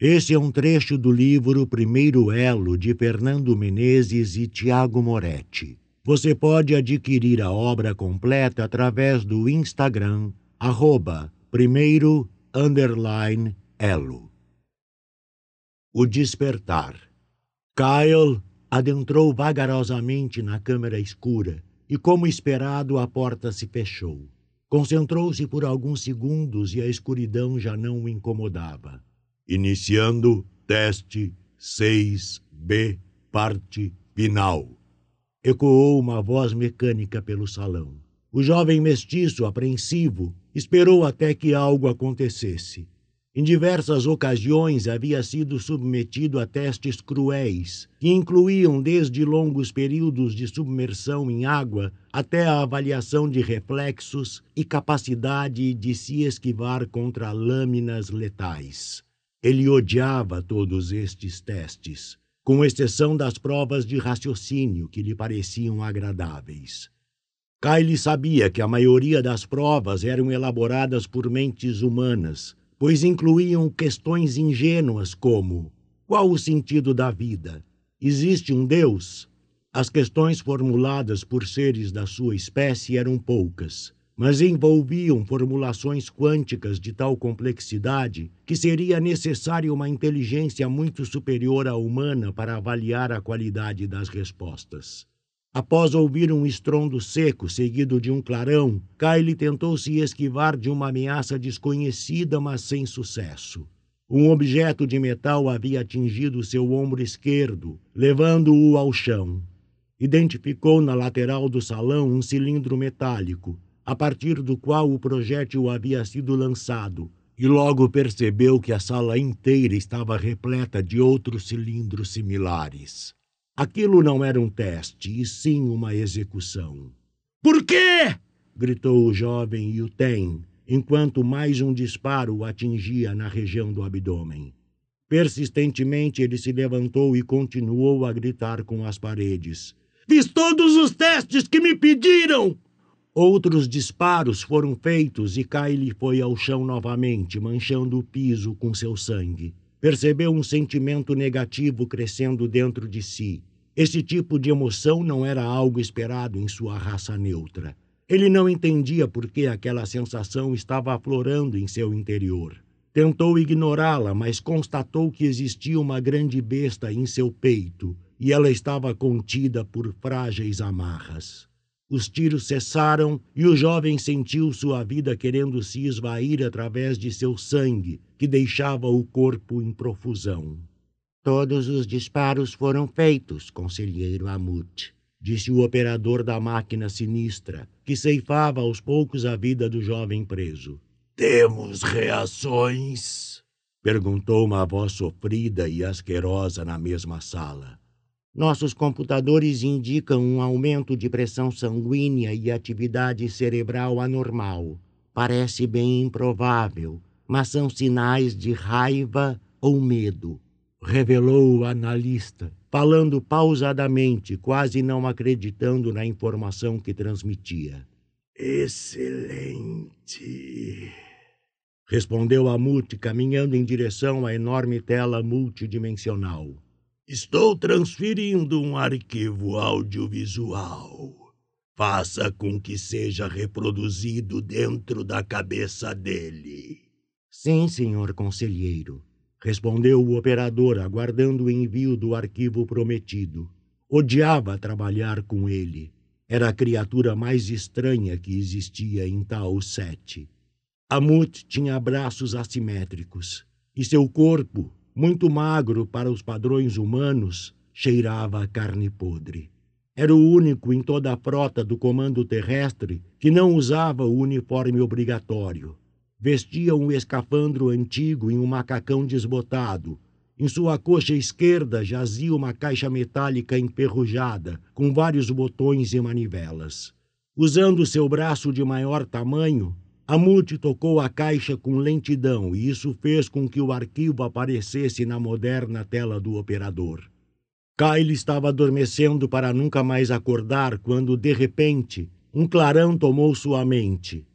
Esse é um trecho do livro Primeiro Elo, de Fernando Menezes e Tiago Moretti. Você pode adquirir a obra completa através do Instagram, arroba primeiro underline elo. O despertar. Kyle adentrou vagarosamente na câmara escura e, como esperado, a porta se fechou. Concentrou-se por alguns segundos e a escuridão já não o incomodava. Iniciando teste 6B, parte final. Ecoou uma voz mecânica pelo salão. O jovem mestiço, apreensivo, esperou até que algo acontecesse. Em diversas ocasiões havia sido submetido a testes cruéis, que incluíam desde longos períodos de submersão em água até a avaliação de reflexos e capacidade de se esquivar contra lâminas letais. Ele odiava todos estes testes, com exceção das provas de raciocínio que lhe pareciam agradáveis. Kyle sabia que a maioria das provas eram elaboradas por mentes humanas pois incluíam questões ingênuas como: qual o sentido da vida? Existe um Deus? As questões formuladas por seres da sua espécie eram poucas, mas envolviam formulações quânticas de tal complexidade que seria necessária uma inteligência muito superior à humana para avaliar a qualidade das respostas. Após ouvir um estrondo seco seguido de um clarão, Kyle tentou se esquivar de uma ameaça desconhecida, mas sem sucesso. Um objeto de metal havia atingido seu ombro esquerdo, levando-o ao chão. Identificou na lateral do salão um cilindro metálico, a partir do qual o projétil havia sido lançado, e logo percebeu que a sala inteira estava repleta de outros cilindros similares. Aquilo não era um teste, e sim uma execução. Por quê? gritou o jovem Yuten, enquanto mais um disparo o atingia na região do abdômen. Persistentemente ele se levantou e continuou a gritar com as paredes. Fiz todos os testes que me pediram! Outros disparos foram feitos e Kyle foi ao chão novamente, manchando o piso com seu sangue. Percebeu um sentimento negativo crescendo dentro de si. Esse tipo de emoção não era algo esperado em sua raça neutra. Ele não entendia por que aquela sensação estava aflorando em seu interior. Tentou ignorá-la, mas constatou que existia uma grande besta em seu peito e ela estava contida por frágeis amarras. Os tiros cessaram e o jovem sentiu sua vida querendo se esvair através de seu sangue, que deixava o corpo em profusão. Todos os disparos foram feitos, conselheiro Amut, disse o operador da máquina sinistra, que ceifava aos poucos a vida do jovem preso. Temos reações? perguntou uma voz sofrida e asquerosa na mesma sala. Nossos computadores indicam um aumento de pressão sanguínea e atividade cerebral anormal. Parece bem improvável, mas são sinais de raiva ou medo revelou o analista, falando pausadamente, quase não acreditando na informação que transmitia. Excelente. Respondeu Amut, caminhando em direção à enorme tela multidimensional. Estou transferindo um arquivo audiovisual. Faça com que seja reproduzido dentro da cabeça dele. Sim, senhor conselheiro respondeu o operador, aguardando o envio do arquivo prometido. Odiava trabalhar com ele. Era a criatura mais estranha que existia em Tau 7. Amut tinha braços assimétricos e seu corpo, muito magro para os padrões humanos, cheirava a carne podre. Era o único em toda a frota do comando terrestre que não usava o uniforme obrigatório vestia um escafandro antigo em um macacão desbotado. Em sua coxa esquerda jazia uma caixa metálica enferrujada, com vários botões e manivelas. Usando seu braço de maior tamanho, Amut tocou a caixa com lentidão e isso fez com que o arquivo aparecesse na moderna tela do operador. Kyle estava adormecendo para nunca mais acordar quando, de repente, um clarão tomou sua mente.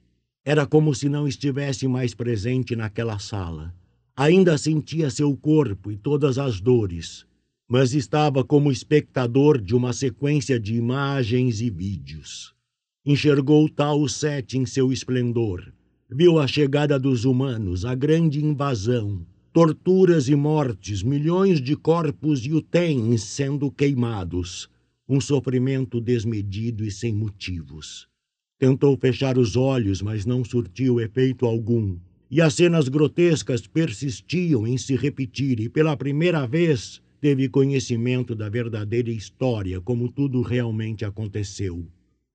Era como se não estivesse mais presente naquela sala. Ainda sentia seu corpo e todas as dores, mas estava como espectador de uma sequência de imagens e vídeos. Enxergou Tau Sete em seu esplendor. Viu a chegada dos humanos, a grande invasão, torturas e mortes, milhões de corpos utens sendo queimados, um sofrimento desmedido e sem motivos. Tentou fechar os olhos, mas não surtiu efeito algum. E as cenas grotescas persistiam em se repetir, e pela primeira vez teve conhecimento da verdadeira história, como tudo realmente aconteceu.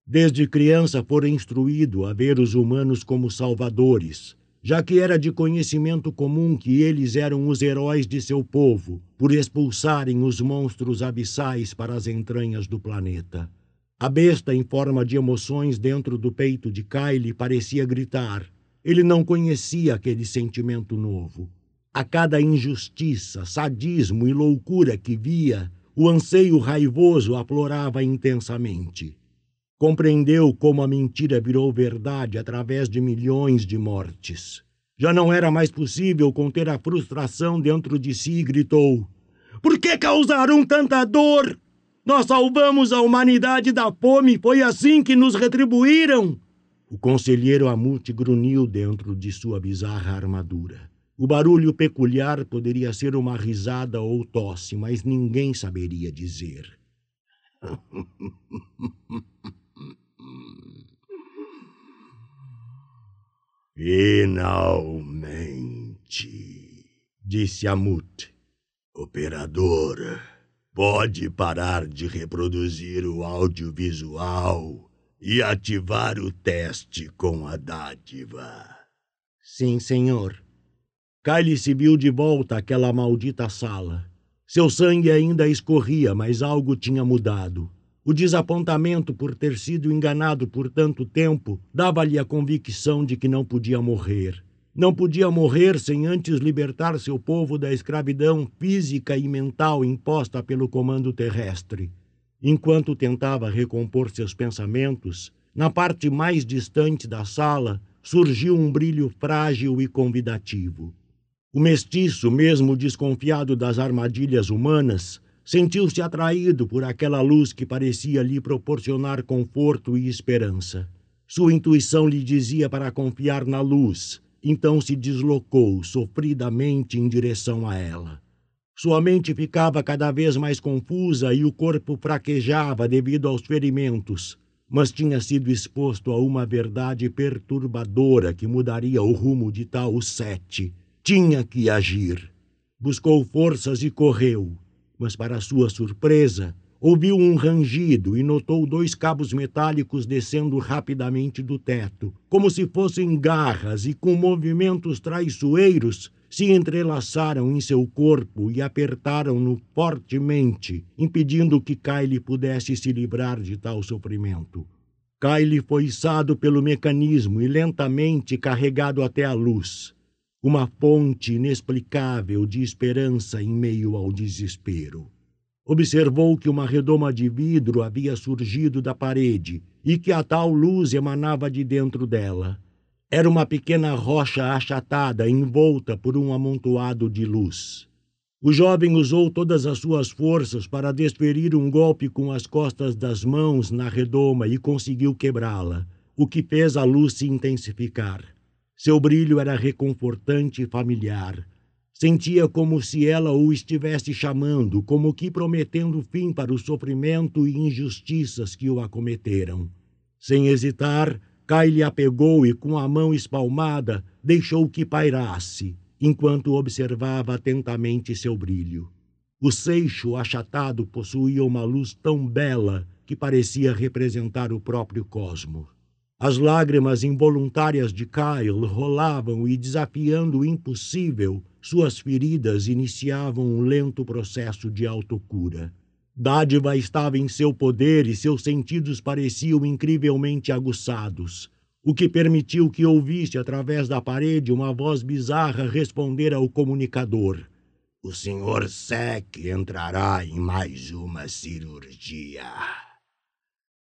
Desde criança fora instruído a ver os humanos como salvadores, já que era de conhecimento comum que eles eram os heróis de seu povo, por expulsarem os monstros abissais para as entranhas do planeta. A besta em forma de emoções dentro do peito de Kyle parecia gritar. Ele não conhecia aquele sentimento novo. A cada injustiça, sadismo e loucura que via, o anseio raivoso aflorava intensamente. Compreendeu como a mentira virou verdade através de milhões de mortes. Já não era mais possível conter a frustração dentro de si e gritou: Por que causaram tanta dor? Nós salvamos a humanidade da fome, foi assim que nos retribuíram. O conselheiro Amute grunhiu dentro de sua bizarra armadura. O barulho peculiar poderia ser uma risada ou tosse, mas ninguém saberia dizer. Finalmente, disse Amut. Operador, pode parar de reproduzir o audiovisual e ativar o teste com a dádiva. Sim, senhor. Kyle se viu de volta àquela maldita sala. Seu sangue ainda escorria, mas algo tinha mudado. O desapontamento por ter sido enganado por tanto tempo dava-lhe a convicção de que não podia morrer. Não podia morrer sem antes libertar seu povo da escravidão física e mental imposta pelo comando terrestre. Enquanto tentava recompor seus pensamentos, na parte mais distante da sala surgiu um brilho frágil e convidativo. O mestiço, mesmo desconfiado das armadilhas humanas, sentiu-se atraído por aquela luz que parecia lhe proporcionar conforto e esperança. Sua intuição lhe dizia para confiar na luz, então se deslocou sofridamente em direção a ela. Sua mente ficava cada vez mais confusa e o corpo fraquejava devido aos ferimentos, mas tinha sido exposto a uma verdade perturbadora que mudaria o rumo de tal sete. Tinha que agir. Buscou forças e correu, mas para sua surpresa, Ouviu um rangido e notou dois cabos metálicos descendo rapidamente do teto, como se fossem garras e com movimentos traiçoeiros se entrelaçaram em seu corpo e apertaram-no fortemente, impedindo que Kyle pudesse se livrar de tal sofrimento. Kyle foi içado pelo mecanismo e lentamente carregado até a luz, uma fonte inexplicável de esperança em meio ao desespero. Observou que uma redoma de vidro havia surgido da parede e que a tal luz emanava de dentro dela. Era uma pequena rocha achatada envolta por um amontoado de luz. O jovem usou todas as suas forças para desferir um golpe com as costas das mãos na redoma e conseguiu quebrá-la, o que fez a luz se intensificar. Seu brilho era reconfortante e familiar, Sentia como se ela o estivesse chamando, como que prometendo fim para o sofrimento e injustiças que o acometeram. Sem hesitar, Kyle a pegou e, com a mão espalmada, deixou que pairasse, enquanto observava atentamente seu brilho. O seixo achatado possuía uma luz tão bela que parecia representar o próprio cosmo. As lágrimas involuntárias de Kyle rolavam e, desafiando o impossível, suas feridas iniciavam um lento processo de autocura. Dádiva estava em seu poder e seus sentidos pareciam incrivelmente aguçados, o que permitiu que ouvisse através da parede uma voz bizarra responder ao comunicador. O Sr. Sec entrará em mais uma cirurgia.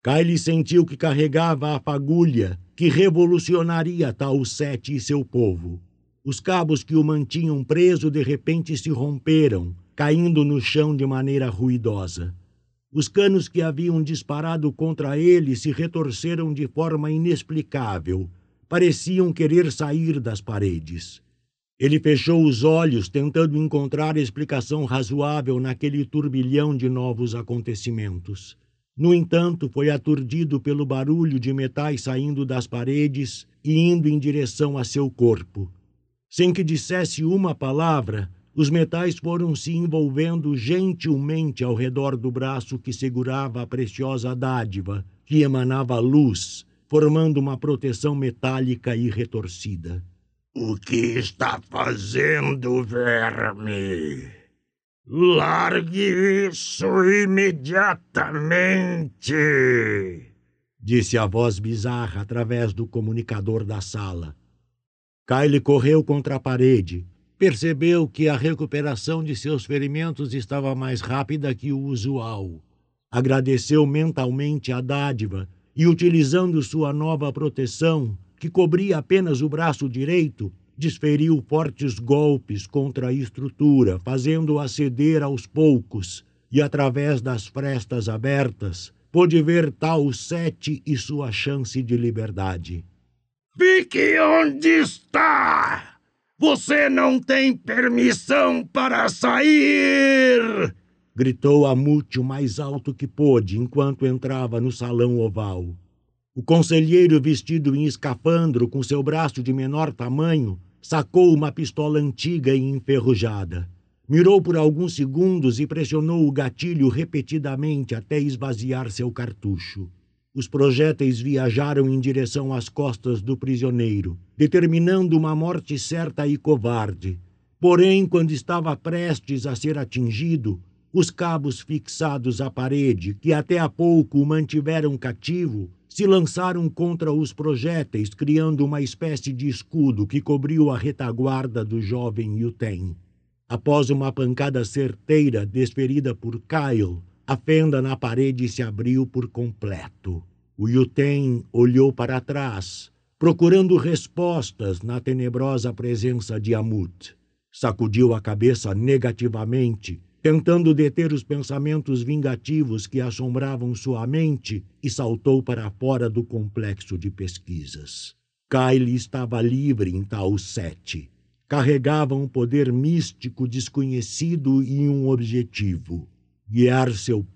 Kyle sentiu que carregava a fagulha que revolucionaria Tal Sete e seu povo. Os cabos que o mantinham preso de repente se romperam, caindo no chão de maneira ruidosa. Os canos que haviam disparado contra ele se retorceram de forma inexplicável. Pareciam querer sair das paredes. Ele fechou os olhos, tentando encontrar explicação razoável naquele turbilhão de novos acontecimentos. No entanto, foi aturdido pelo barulho de metais saindo das paredes e indo em direção a seu corpo. Sem que dissesse uma palavra, os metais foram se envolvendo gentilmente ao redor do braço que segurava a preciosa dádiva, que emanava luz, formando uma proteção metálica e retorcida. O que está fazendo, verme? Largue isso imediatamente! Disse a voz bizarra através do comunicador da sala. Kyle correu contra a parede. Percebeu que a recuperação de seus ferimentos estava mais rápida que o usual. Agradeceu mentalmente a dádiva e, utilizando sua nova proteção, que cobria apenas o braço direito, desferiu fortes golpes contra a estrutura, fazendo-a ceder aos poucos, e através das frestas abertas, pôde ver Tal Sete e sua chance de liberdade. Fique onde está! Você não tem permissão para sair! Gritou Amute o mais alto que pôde enquanto entrava no salão oval. O conselheiro, vestido em escafandro, com seu braço de menor tamanho, sacou uma pistola antiga e enferrujada. Mirou por alguns segundos e pressionou o gatilho repetidamente até esvaziar seu cartucho. Os projéteis viajaram em direção às costas do prisioneiro, determinando uma morte certa e covarde. Porém, quando estava prestes a ser atingido, os cabos fixados à parede, que até há pouco o mantiveram cativo, se lançaram contra os projéteis, criando uma espécie de escudo que cobriu a retaguarda do jovem Yuten. Após uma pancada certeira desferida por Kyle, a fenda na parede se abriu por completo. O Yuten olhou para trás, procurando respostas na tenebrosa presença de Amut. Sacudiu a cabeça negativamente tentando deter os pensamentos vingativos que assombravam sua mente, e saltou para fora do complexo de pesquisas. Kyle estava livre em tal sete. Carregava um poder místico desconhecido e um objetivo: guiar seu povo